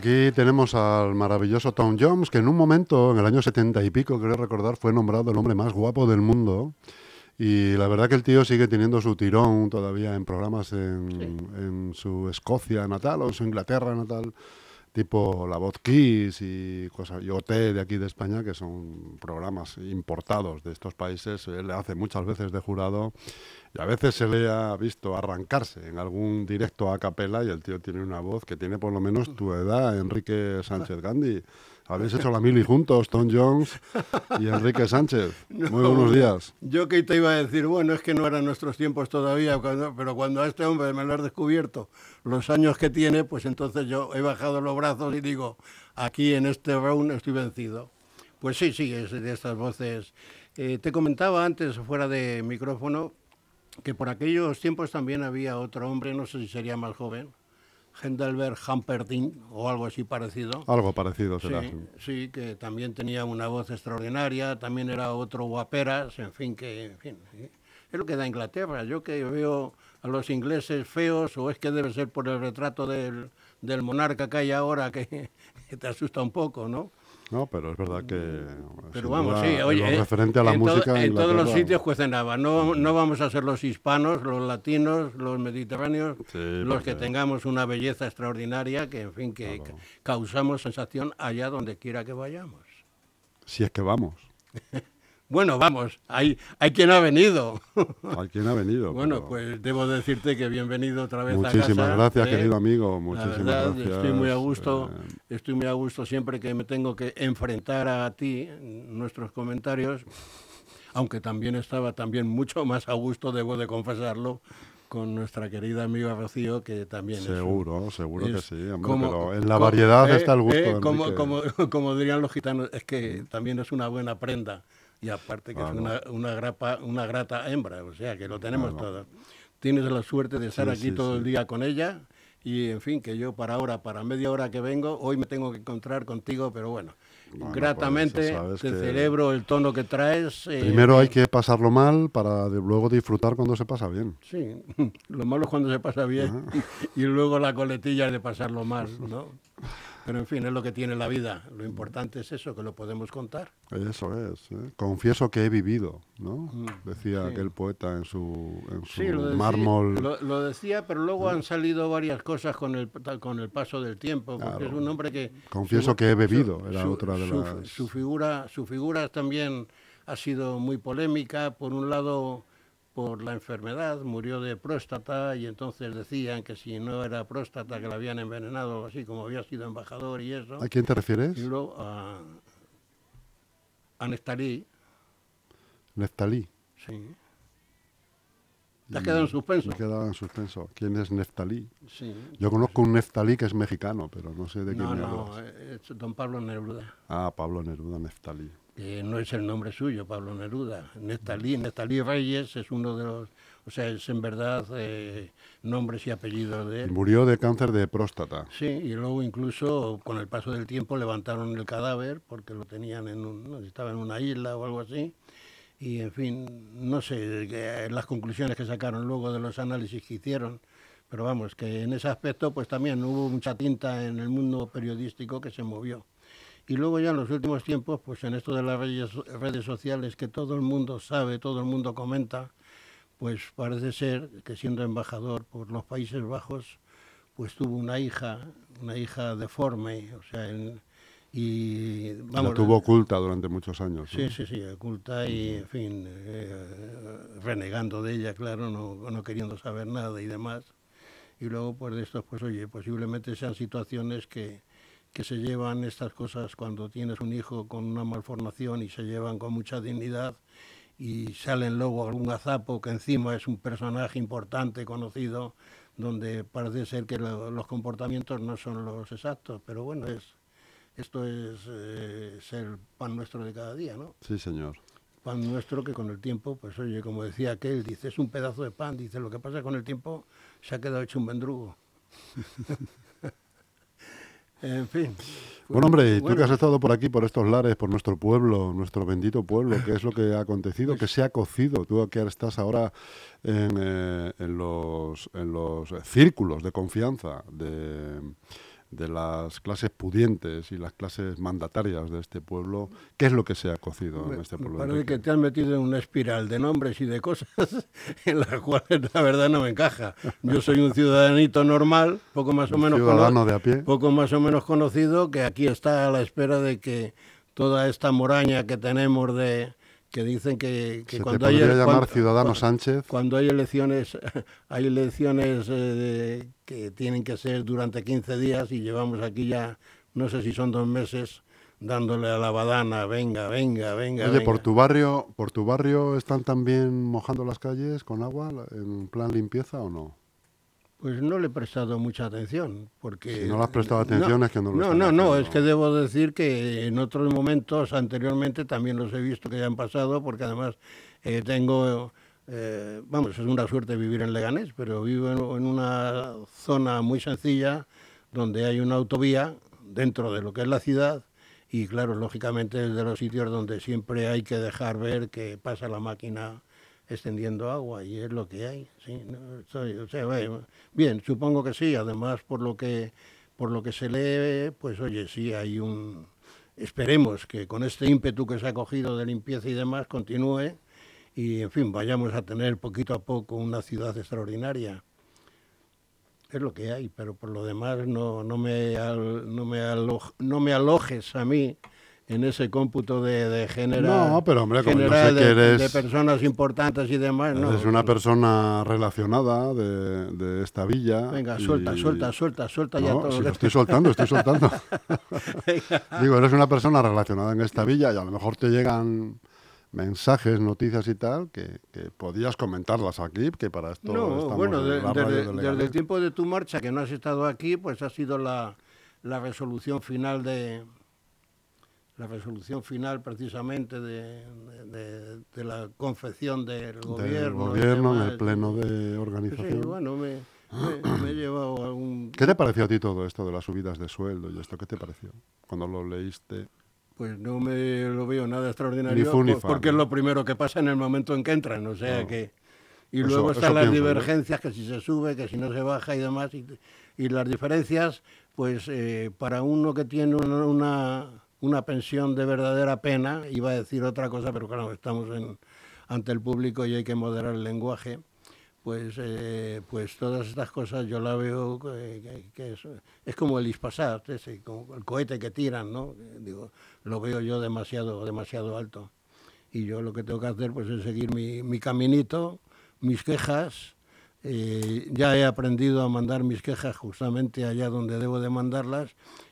Aquí tenemos al maravilloso Tom Jones, que en un momento, en el año 70 y pico, creo recordar, fue nombrado el hombre más guapo del mundo. Y la verdad que el tío sigue teniendo su tirón todavía en programas en, en su Escocia natal o en su Inglaterra natal, tipo La Voz Kiss y cosas, y OT de aquí de España, que son programas importados de estos países. Él le hace muchas veces de jurado y a veces se le ha visto arrancarse en algún directo a capela y el tío tiene una voz que tiene por lo menos tu edad, Enrique Sánchez Gandhi. Habéis hecho la mili juntos, Tom Jones y Enrique Sánchez. Muy buenos días. Yo que te iba a decir, bueno, es que no eran nuestros tiempos todavía, cuando- pero cuando a este hombre me lo has descubierto, los años que tiene, pues entonces yo he bajado los brazos y digo, aquí en este round estoy vencido. Pues sí, sí, es de estas voces. Eh, te comentaba antes, fuera de micrófono, que por aquellos tiempos también había otro hombre, no sé si sería más joven, Hendelberg Humperdinck o algo así parecido. Algo parecido será. Sí, sí, que también tenía una voz extraordinaria, también era otro guaperas, en fin, que en fin, es lo que da Inglaterra. Yo que veo a los ingleses feos, o es que debe ser por el retrato del, del monarca que hay ahora, que, que te asusta un poco, ¿no? No, pero es verdad que. Pero sin vamos, duda, sí, en oye, eh, referente a la en, todos los sitios cuecen habas. No, no vamos a ser los hispanos, los latinos, los mediterráneos, Sí, los que tengamos una belleza extraordinaria, que en fin, que ca- causamos sensación allá donde quiera que vayamos. Si es que vamos. Bueno, vamos, hay, hay quien ha venido. Hay quien ha venido. bueno, pero pues debo decirte que bienvenido otra vez a Muchísimas casa. gracias, ¿eh? querido amigo. La Muchísimas verdad, gracias. estoy muy a gusto, Eh, estoy muy a gusto siempre que me tengo que enfrentar a ti, nuestros comentarios, aunque también estaba también mucho más a gusto, debo de confesarlo, con nuestra querida amiga Rocío, que también es un- seguro, seguro que es sí. hombre, como- pero en la variedad eh, está el gusto. eh, como, como dirían los gitanos, es que también es una buena prenda y aparte que es una, una, grapa, una grata hembra, o sea que lo tenemos todo. Tienes la suerte de estar Sí, aquí sí, todo sí. el día con ella y en fin, que yo para ahora, para media hora que vengo, hoy me tengo que encontrar contigo, pero bueno, Bueno, gratamente pues, sabes te celebro el tono que traes. eh, Primero hay que pasarlo mal para de- luego disfrutar cuando se pasa bien. Sí, lo malo es cuando se pasa bien y luego la coletilla de pasarlo mal, ¿no? Pero en fin, es lo que tiene la vida. Lo importante es eso, que lo podemos contar. Eso es. ¿eh? Confieso que he vivido, ¿no? Decía Mm, sí. aquel poeta en su, en su Sí, lo decía, mármol. lo, lo decía, pero luego han salido varias cosas con el, con el paso del tiempo, porque Claro. es un hombre que... Confieso su- que he bebido, era su- otra de las... Su figura, su figura también ha sido muy polémica. Por un lado, por la enfermedad, murió de próstata y entonces decían que si no era próstata, que la habían envenenado, así como había sido embajador y eso. ¿A quién te refieres? Y luego a, a Neftalí, Neftalí. sí. ¿Te has quedado en suspenso? Me he quedado en suspenso. ¿Quién es Neftalí? Sí. Yo conozco un Neftalí que es mexicano, pero no sé de quién No, me no, hablas. es don Pablo Neruda. Ah, Pablo Neruda Neftalí. Que no es el nombre suyo, Pablo Neruda. Nestalí, Nestalí Reyes es uno de los, o sea, es en verdad eh, nombres y apellidos de él. murió de cáncer de próstata. Sí, y luego incluso con el paso del tiempo levantaron el cadáver porque lo tenían en un, estaba en una isla o algo así. Y en fin, no sé eh, las conclusiones que sacaron luego de los análisis que hicieron, pero vamos, que en ese aspecto pues también hubo mucha tinta en el mundo periodístico que se movió. Y luego ya en los últimos tiempos, pues en esto de las redes, redes sociales que todo el mundo sabe, todo el mundo comenta, pues parece ser que siendo embajador por los Países Bajos, pues tuvo una hija, una hija deforme, o sea, en- y la tuvo oculta durante muchos años. ¿no? Sí, sí, sí, oculta y, en fin, eh, renegando de ella, claro, no, no queriendo saber nada y demás. Y luego, pues de estos, pues oye, posiblemente sean situaciones que, que se llevan estas cosas cuando tienes un hijo con una malformación y se llevan con mucha dignidad y salen luego algún gazapo que encima es un personaje importante, conocido, donde parece ser que lo- los comportamientos no son los exactos, pero bueno, es esto es eh, ser pan nuestro de cada día, ¿no? Sí, señor. Pan nuestro que con el tiempo, pues oye, como decía aquel, dice, es un pedazo de pan, dice, lo que pasa con el tiempo se ha quedado hecho un mendrugo. en fin. Bueno, hombre, tú Bueno, que has estado por aquí, por estos lares, por nuestro pueblo, nuestro bendito pueblo, ¿qué es lo que ha acontecido? ¿Qué se ha cocido? Tú que estás ahora en, eh, en los, en los círculos de confianza de, de las clases pudientes y las clases mandatarias de este pueblo, ¿qué es lo que se ha cocido en este pueblo? parece que te has metido en una espiral de nombres y de cosas en las cuales la verdad no me encaja. Yo soy un ciudadanito normal, poco más o Un menos ciudadano de a pie. poco más o menos conocido, que aquí está a la espera de que toda esta moraña que tenemos de que dicen que, que Se te cuando hay llamar cuando- Ciudadano cuando- Sánchez. cuando hay elecciones, hay elecciones eh, de- que tienen que ser durante 15 días y llevamos aquí ya, no sé si son dos meses, dándole a la badana, venga, venga, venga. Oye, por venga. tu barrio, por tu barrio están también mojando las calles con agua en plan limpieza o no? Pues no le he prestado mucha atención, porque... Si no le has prestado atención es que no lo No, no, no, es que debo decir que en otros momentos anteriormente también los he visto que ya han pasado, porque además eh, tengo... eh, vamos, es una suerte vivir en Leganés, pero vivo en, en una zona muy sencilla donde hay una autovía dentro de lo que es la ciudad y claro, lógicamente es de los sitios donde siempre hay que dejar ver que pasa la máquina extendiendo agua y es lo que hay. Sí, o sea, bueno, bien, supongo que sí. Además, por lo que por lo que se lee, pues oye, sí hay un. Esperemos que con este ímpetu que se ha cogido de limpieza y demás continúe y, en fin, vayamos a tener poquito a poco una ciudad extraordinaria. Es lo que hay, pero por lo demás no, no, me, al- no, me, alo- no me alojes a mí en ese cómputo de, de No, pero, hombre, como sé que de, eres- de personas importantes y demás. No, Eres una persona relacionada de, de esta villa. Venga, y- suelta, suelta, suelta, suelta ya todo. si lo lo que- estoy soltando, estoy soltando. Digo, eres una persona relacionada en esta villa y a lo mejor te llegan mensajes, noticias y tal, que, que podías comentarlas aquí, que para esto No, estamos bueno, en de- la radio desde, el tiempo de tu marcha que no has estado aquí, pues ha sido la, la resolución final de la resolución final precisamente de, de- de la confección del Del gobierno. y gobierno en el pleno de Sí, organización. bueno, me, me- me he llevado algún... ¿Qué te pareció a ti todo esto de las subidas de sueldo y esto? ¿Qué te pareció cuando lo leíste? Pues no me lo veo nada extraordinario, Ni ni porque es lo primero que pasa en el momento en que entran, o sea No. que... Y Eso- luego están las pienso divergencias, que si se sube, que si no se baja y demás, y, y las diferencias, pues eh, para uno que tiene una, una, una pensión de verdadera pena, iba a decir otra cosa, pero claro, estamos en, ante el público y hay que moderar el lenguaje, pues, eh, pues todas estas cosas yo la veo que, es, es como el Ispasat, ese, como el cohete que tiran, ¿no? Digo, lo veo yo demasiado, demasiado alto. Y yo lo que tengo que hacer pues es seguir mi, mi caminito, mis quejas. eh, ya he aprendido a mandar mis quejas justamente allá donde debo de mandarlas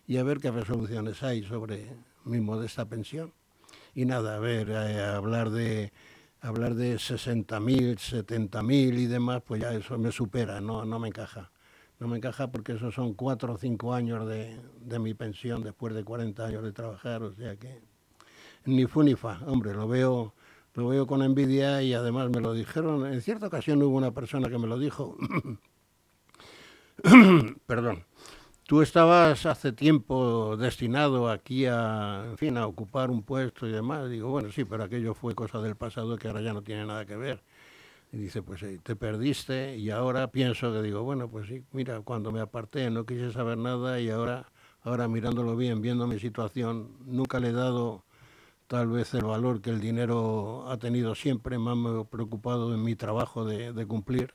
y a ver qué resoluciones hay sobre mi modesta pensión. Y nada, a ver, eh, hablar de hablar de 60.000, 70.000 y demás, pues ya eso me supera, no, no me encaja. No me encaja porque esos son cuatro o cinco años de, de mi pensión después de 40 años de trabajar, o sea que ni fu ni fa, hombre, lo veo, lo veo con envidia y además me lo dijeron, en cierta ocasión hubo una persona que me lo dijo, perdón, tú estabas hace tiempo destinado aquí a, en fin, a ocupar un puesto y demás, digo, bueno, sí, pero aquello fue cosa del pasado que ahora ya no tiene nada que ver. Y dice, pues eh, te perdiste y ahora pienso que digo, bueno, pues sí, mira, cuando me aparté no quise saber nada y ahora, ahora mirándolo bien, viendo mi situación, nunca le he dado tal vez el valor que el dinero ha tenido siempre, más me he preocupado en mi trabajo de, de cumplir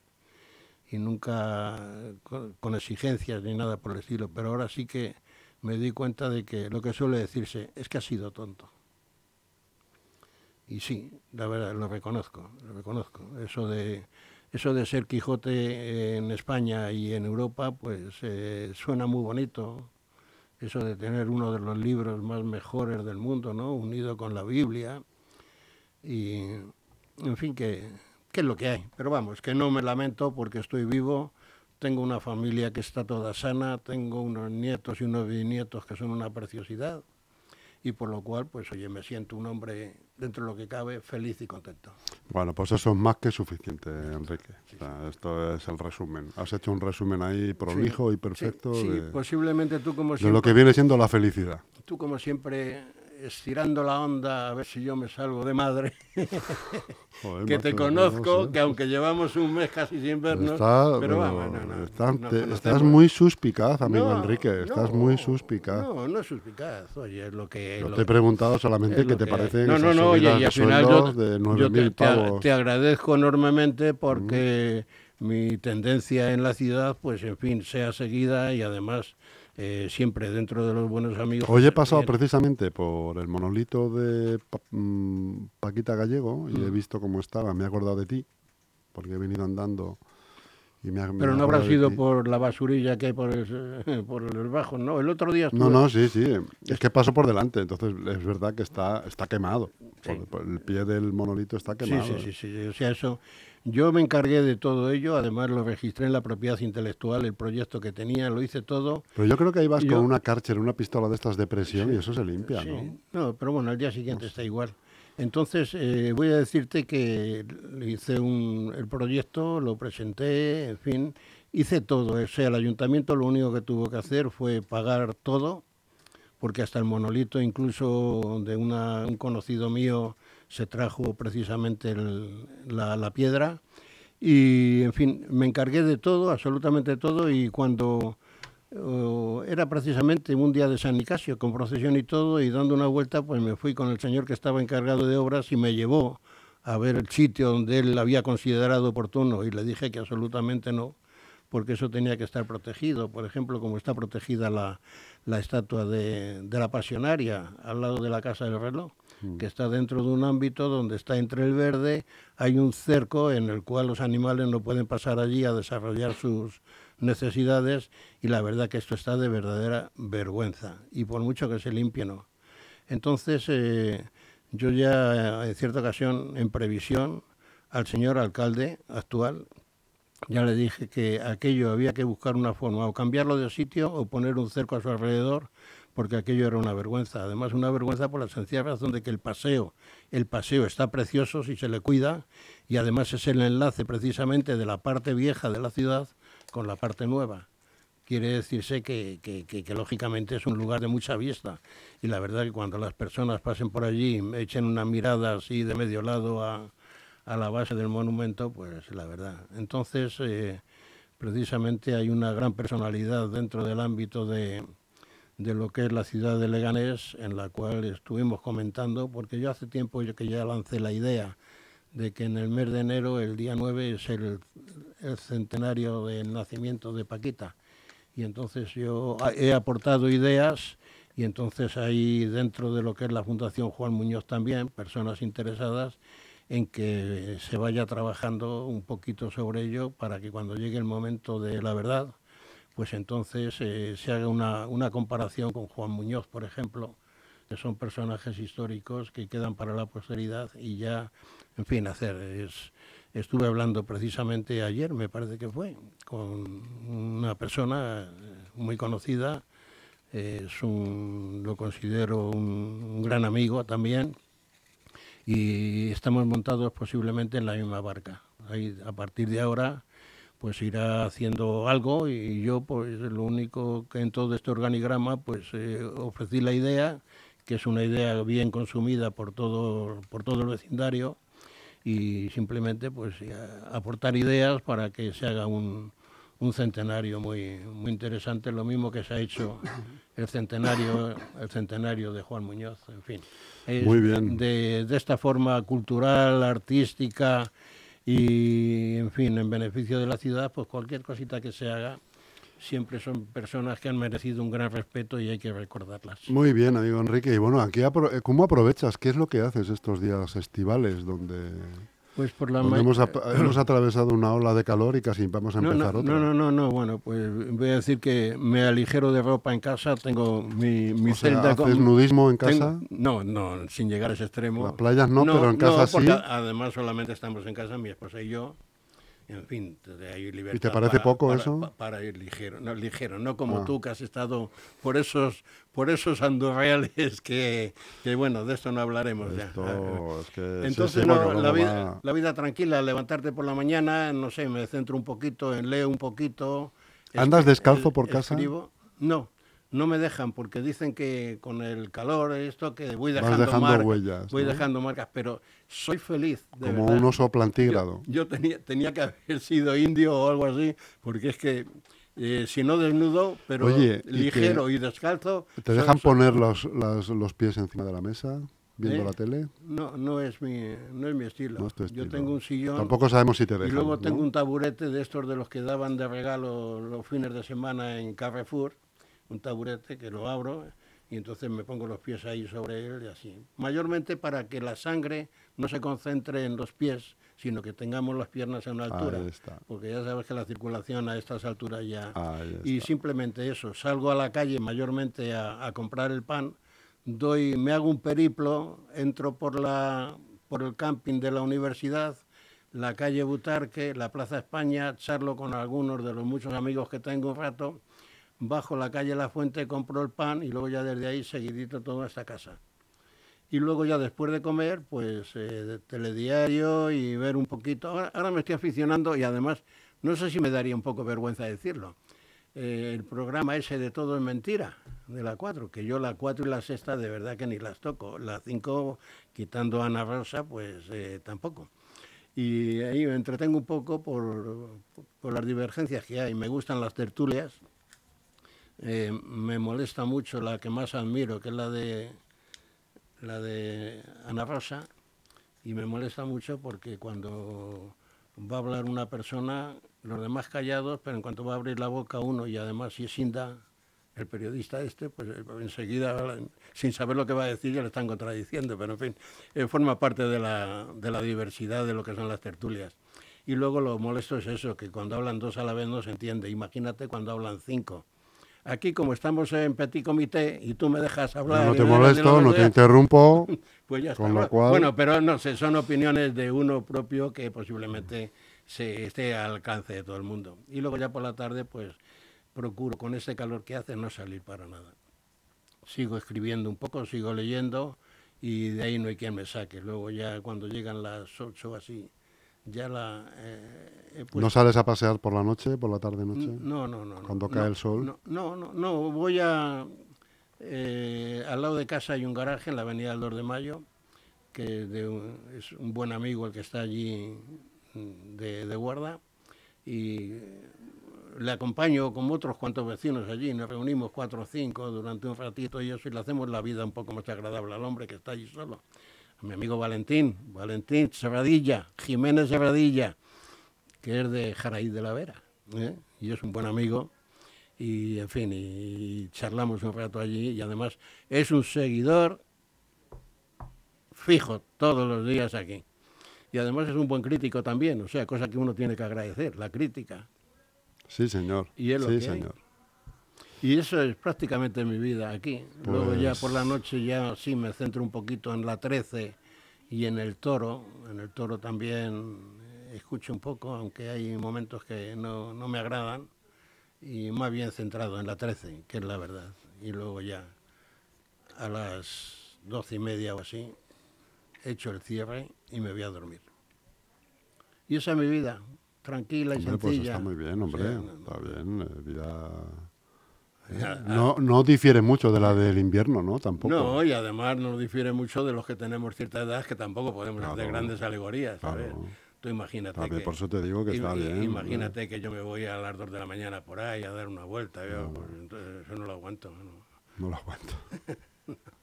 y nunca con, exigencias ni nada por el estilo, pero ahora sí que me di cuenta de que lo que suele decirse es que ha sido tonto. Y sí, la verdad, lo reconozco, lo reconozco. Eso de, eso de ser Quijote en España y en Europa, pues eh, suena muy bonito. Eso de tener uno de los libros más mejores del mundo, ¿no? Unido con la Biblia. Y, en fin, que, que es lo que hay. Pero vamos, que no me lamento porque estoy vivo, tengo una familia que está toda sana, tengo unos nietos y unos bisnietos que son una preciosidad y por lo cual, pues oye, me siento un hombre, dentro de lo que cabe, feliz y contento. Bueno, pues eso es más que suficiente, Enrique. O sea, esto es el resumen. Has hecho un resumen ahí prolijo y perfecto Sí, sí, de, posiblemente tú como de siempre, lo que viene siendo la felicidad. tú como siempre estirando la onda a ver si yo me salgo de madre, Joder, que te conozco, que aunque llevamos un mes casi sin vernos, Está- pero vamos, no, no, estás, muy suspicaz, amigo Enrique. Estás muy suspicaz. No, no es suspicaz, oye, es lo que... Yo lo te he preguntado solamente qué te parecen no, no, no, oye, y al final yo, de yo 9.000 te, te ag- pavos. te agradezco enormemente porque mi tendencia en la ciudad, pues en fin, sea seguida y además eh, siempre dentro de los buenos amigos. Hoy he pasado precisamente por el monolito de Pa- mm, Paquita Gallego y he Mm. visto cómo estaba. Me he acordado de ti, porque he venido andando y me ha- me Pero no habrá sido ti. por la basurilla que hay por el, por el bajo, ¿no? El otro día No, estuve- no, sí, sí. Es que paso por delante, entonces es verdad que está, está quemado. Sí. Por- por el pie del monolito está Sí, quemado. sí, ¿eh? sí, sí. O sea, eso. Yo me encargué de todo ello, además lo registré en la propiedad intelectual, el proyecto que tenía, lo hice todo. Pero yo creo que ahí vas Yo- con una Karcher, una pistola de estas de presión y eso se limpia, Sí, ¿no? no, pero bueno, al día siguiente está igual. Entonces, eh, voy a decirte que hice un, el proyecto, lo presenté, en fin, hice todo. O sea, el ayuntamiento lo único que tuvo que hacer fue pagar todo, porque hasta el monolito, incluso de una- un conocido mío, se trajo precisamente la piedra. Y, en fin, me encargué de todo, absolutamente todo, y cuando Oh, era precisamente un día de San Nicasio, con procesión y todo, y dando una vuelta, pues me fui con el señor que estaba encargado de obras y me llevó a ver el sitio donde él había considerado oportuno y le dije que absolutamente no, porque eso tenía que estar protegido. Por ejemplo, como está protegida la, la estatua de, de la pasionaria al lado de la Casa del Reloj, que está dentro de un ámbito donde está entre el verde, hay un cerco en el cual los animales no pueden pasar allí a desarrollar sus necesidades y la verdad que esto está de verdadera vergüenza y por mucho que se limpie no. Entonces eh, yo ya en cierta ocasión en previsión al señor alcalde actual ya le dije que aquello había que buscar una forma o cambiarlo de sitio o poner un cerco a su alrededor porque aquello era una vergüenza. Además, una vergüenza por la sencilla razón de que el paseo, el paseo está precioso si se le cuida y además es el enlace precisamente de la parte vieja de la ciudad con la parte nueva. Quiere decirse que, que, que, lógicamente es un lugar de mucha vista y la verdad que cuando las personas pasen por allí, echen una mirada así de medio lado a, a la base del monumento, pues la verdad. Entonces, eh, precisamente hay una gran personalidad dentro del ámbito de, de lo que es la ciudad de Leganés, en la cual estuvimos comentando, porque yo hace tiempo que ya lancé la idea de que en el mes de enero, el día 9, es el, el centenario del nacimiento de Paquita. Y entonces yo he aportado ideas y entonces ahí dentro de lo que es la Fundación Juan Muñoz también, personas interesadas en que se vaya trabajando un poquito sobre ello para que cuando llegue el momento de la verdad, pues entonces eh, se haga una, una comparación con Juan Muñoz, por ejemplo, que son personajes históricos que quedan para la posteridad y ya, en fin, hacer. Es, estuve hablando precisamente ayer, me parece que fue, con una persona eh, muy conocida, eh, es un, lo considero un, un gran amigo también, y estamos montados posiblemente en la misma barca. Ahí, a partir de ahora pues irá haciendo algo y yo pues lo único que en todo este organigrama pues eh, ofrecí la idea que es una idea bien consumida por todo por todo el vecindario y simplemente pues aportar ideas para que se haga un, un centenario muy muy interesante lo mismo que se ha hecho el centenario el centenario de Juan Muñoz en fin es Muy bien. de, de esta forma cultural artística y en fin en beneficio de la ciudad pues cualquier cosita que se haga siempre son personas que han merecido un gran respeto y hay que recordarlas Muy bien, amigo Enrique. Y bueno, aquí apro- ¿cómo aprovechas? ¿Qué es lo que haces estos días estivales donde Pues por la Porque ma- hemos, hemos atravesado una ola de calor y casi vamos a no, empezar no, otra. no, no, no, no, bueno, pues voy a decir que me aligero de ropa en casa, tengo mi, mi O sea, celda ¿haces con- nudismo en tengo- casa? no, no, sin llegar a ese extremo. Las playas no, pero en casa sí. Además solamente estamos en casa, mi esposa y yo. En fin, de ahí libertad. ¿Y te parece para- poco para- eso? pa- Para ir ligero, no ligero, no como Ah. tú que has estado por esos, por esos andorreales que, que bueno, de esto no hablaremos ya. Esto es que... sí, Entonces, sí, no, porque la, vida, va- la vida tranquila, levantarte por la mañana, no sé, me centro un poquito, leo un poquito. ¿Andas descalzo por casa? escribo. No, no me dejan porque dicen que con el calor, esto, que voy dejando, dejando marcas, huellas, voy ¿no? dejando marcas, pero soy feliz. de Como verdad. un oso plantígrado. Yo, yo tenía, tenía que haber sido indio o algo así, porque es que eh, si no desnudo, pero Oye, y ligero y, descalzo. ¿Te dejan poner los, las- los pies encima de la mesa viendo ¿Eh? la tele? No, no es mi, no es mi estilo. No es tu Yo estilo. tengo un sillón. Tampoco sabemos si te Y dejan. luego ¿no? tengo un taburete de estos de los que daban de regalo los fines de semana en Carrefour, un taburete que lo abro y entonces me pongo los pies ahí sobre él y así. Mayormente para que la sangre no se concentre en los pies, sino que tengamos las piernas a una altura. Porque ya sabes que la circulación a estas alturas ya... Y simplemente eso, salgo a la calle mayormente a, a comprar el pan, doy, me hago un periplo, entro por, la, por el camping de la universidad, la calle Butarque, la Plaza España, charlo con algunos de los muchos amigos que tengo un rato, bajo la calle La Fuente, compro el pan y luego ya desde ahí seguidito todo hasta casa. Y luego ya después de comer, pues eh, telediario y ver un poquito. Ahora, ahora me estoy aficionando y además, no sé si me daría un poco vergüenza decirlo. eh, el programa ese de todo es mentira, de la 4, que yo la 4 y la sexta de verdad que ni las toco. La 5, quitando a Ana Rosa, pues eh, tampoco. Y ahí me entretengo un poco por, por las divergencias que hay. Me gustan las tertulias. Eh, me molesta mucho la que más admiro, que es la de la de Ana Rosa, y me molesta mucho porque cuando va a hablar una persona, los demás callados, pero en cuanto va a abrir la boca uno, y además si es Inda, el periodista este, pues enseguida, sin saber lo que va a decir, ya le están contradiciendo, pero en fin, eh, forma parte de la, de la diversidad de lo que son las tertulias. Y luego lo molesto es eso, que cuando hablan dos a la vez no se entiende. Imagínate cuando hablan cinco. Aquí, como estamos en petit comité y tú me dejas hablar... No te molesto, no te interrumpo. pues ya está. Con lo Bueno, cual- Bueno, pero no sé, son opiniones de uno propio que posiblemente se esté al alcance de todo el mundo. Y luego ya por la tarde, pues procuro con ese calor que hace no salir para nada. Sigo escribiendo un poco, sigo leyendo y de ahí no hay quien me saque. Luego ya cuando llegan las ocho así, ya la... eh, he ¿No sales a pasear por la noche, por la tarde-noche? no, no, no. no, Cuando no, cae el sol. No, no, no, no, voy a... eh, al lado de casa hay un garaje en la avenida del 2 de Mayo, que de un- es un buen amigo el que está allí mm, de, de guarda, y le acompaño como otros cuantos vecinos allí, nos reunimos cuatro o cinco durante un ratito y eso, y le hacemos la vida un poco más agradable al hombre que está allí solo. A mi amigo Valentín, Valentín Serradilla, Jiménez Serradilla, que es de Jaraíz de la Vera, ¿eh? y es un buen amigo, y en fin, y, charlamos un rato allí, y además es un seguidor fijo todos los días aquí. Y además es un buen crítico también, o sea, cosa que uno tiene que agradecer, la crítica. Sí, señor. Y es lo sí, que hay. Y eso es prácticamente mi vida aquí. Luego ya Pues- por la noche ya sí me centro un poquito en la 13 y en el toro. En el toro también eh, escucho un poco, aunque hay momentos que no, no me agradan. Y más bien centrado en la 13, que es la verdad. Y luego ya a las doce y media o así, hecho el cierre y me voy a dormir. Y esa es mi vida, tranquila y Hombre, pues sencilla. está muy bien, hombre. no- Está bien. eh, vida- No, no difiere mucho de la del invierno, ¿no? Tampoco. No, y además nos difiere mucho de los que tenemos cierta edad, que tampoco podemos Claro. hacer grandes alegorías, ¿sabes? Claro. Tú imagínate bien, que... por eso te digo que está bien. Imagínate que yo me voy a las 2 de la mañana por ahí a dar una vuelta, yo, pues, entonces eso no lo aguanto. ¿no? No lo aguanto.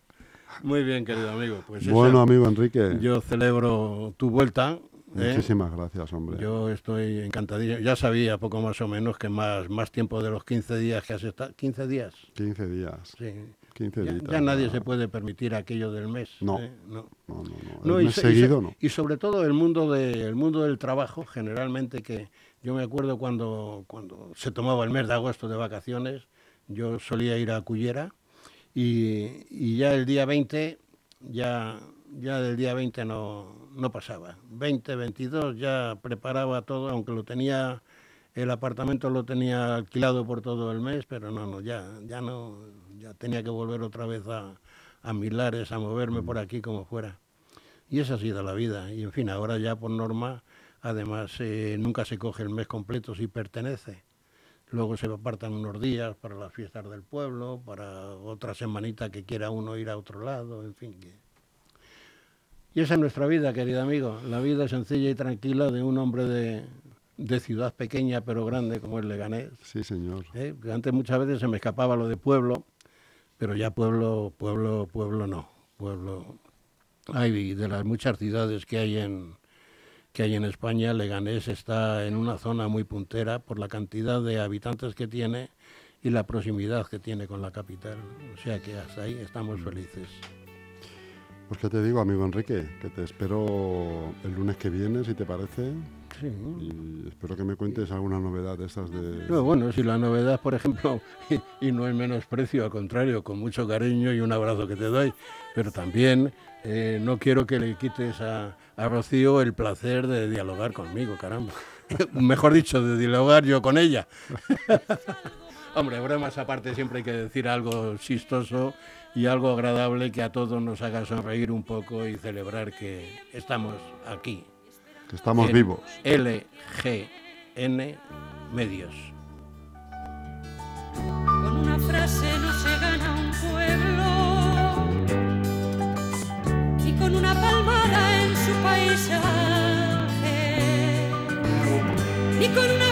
Muy bien, querido amigo, pues Bueno, amigo Enrique, yo celebro tu vuelta. ¿Eh? muchísimas gracias, hombre. Yo estoy encantadísimo. Ya sabía poco más o menos que más, más tiempo de los 15 días que has estado. ¿15 días? 15 días. Sí. 15 Ya, días. ya nadie se puede permitir aquello del mes. No. ¿eh? no. No, no, no. El y mes seguido no. y sobre todo el mundo de, el mundo del trabajo, generalmente que yo me acuerdo cuando, cuando se tomaba el mes de agosto de vacaciones, yo solía ir a Cullera y, y ya el día 20, ya, ya del día 20 no, no pasaba. 20, 22 ya preparaba todo, aunque lo tenía, el apartamento lo tenía alquilado por todo el mes, pero no, no, ya, ya no, ya tenía que volver otra vez a, a Milares, a moverme por aquí como fuera. Y esa ha sido la vida. Y en fin, ahora ya por norma, además, eh, nunca se coge el mes completo si pertenece. Luego se apartan unos días para las fiestas del pueblo, para otra semanita que quiera uno ir a otro lado, en fin. que- Y esa es nuestra vida, querido amigo. La vida sencilla y tranquila de un hombre de, de ciudad pequeña pero grande como es Leganés. Sí, señor. ¿eh? Antes muchas veces se me escapaba lo de pueblo, pero ya pueblo, pueblo, pueblo no. Pueblo. Hay de las muchas ciudades que hay en que hay en España, Leganés está en una zona muy puntera por la cantidad de habitantes que tiene y la proximidad que tiene con la capital. O sea que hasta ahí estamos felices. Pues que te digo, amigo Enrique, que te espero el lunes que viene, si te parece, Sí. y espero que me cuentes alguna novedad de estas de... No, bueno, si la novedad, por ejemplo, y, y no es menosprecio, al contrario, con mucho cariño y un abrazo que te doy, pero también eh, no quiero que le quites a, a Rocío el placer de dialogar conmigo, caramba. Mejor dicho, de dialogar yo con ella. Hombre, bromas aparte, siempre hay que decir algo chistoso y algo agradable que a todos nos haga sonreír un poco y celebrar que estamos aquí. que estamos en vivos. LGN Medios. Con una frase no se gana un pueblo, ni con una palmada en su paisaje, ni con una